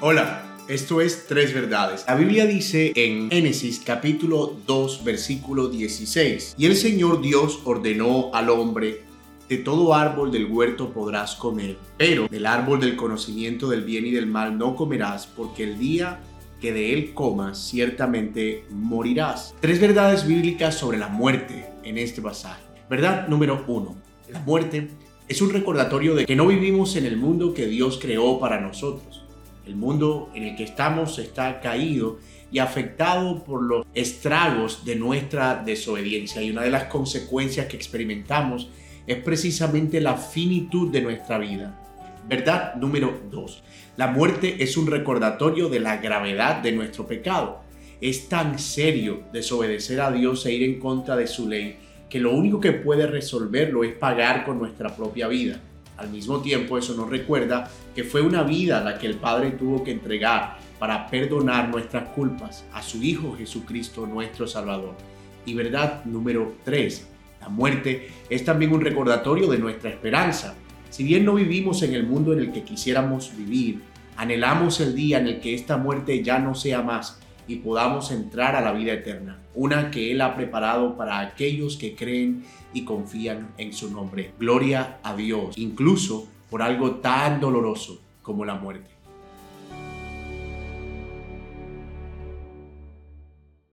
Hola, esto es Tres Verdades. La Biblia dice en Génesis capítulo 2 versículo 16, y el Señor Dios ordenó al hombre, de todo árbol del huerto podrás comer, pero del árbol del conocimiento del bien y del mal no comerás, porque el día que de él comas ciertamente morirás. Tres verdades bíblicas sobre la muerte en este pasaje. Verdad número uno, la muerte es un recordatorio de que no vivimos en el mundo que Dios creó para nosotros. El mundo en el que estamos está caído y afectado por los estragos de nuestra desobediencia. Y una de las consecuencias que experimentamos es precisamente la finitud de nuestra vida. Verdad número 2. La muerte es un recordatorio de la gravedad de nuestro pecado. Es tan serio desobedecer a Dios e ir en contra de su ley que lo único que puede resolverlo es pagar con nuestra propia vida. Al mismo tiempo, eso nos recuerda que fue una vida la que el Padre tuvo que entregar para perdonar nuestras culpas a su Hijo Jesucristo, nuestro Salvador. Y verdad número 3, la muerte es también un recordatorio de nuestra esperanza. Si bien no vivimos en el mundo en el que quisiéramos vivir, anhelamos el día en el que esta muerte ya no sea más y podamos entrar a la vida eterna, una que Él ha preparado para aquellos que creen y confían en su nombre. Gloria a Dios, incluso por algo tan doloroso como la muerte.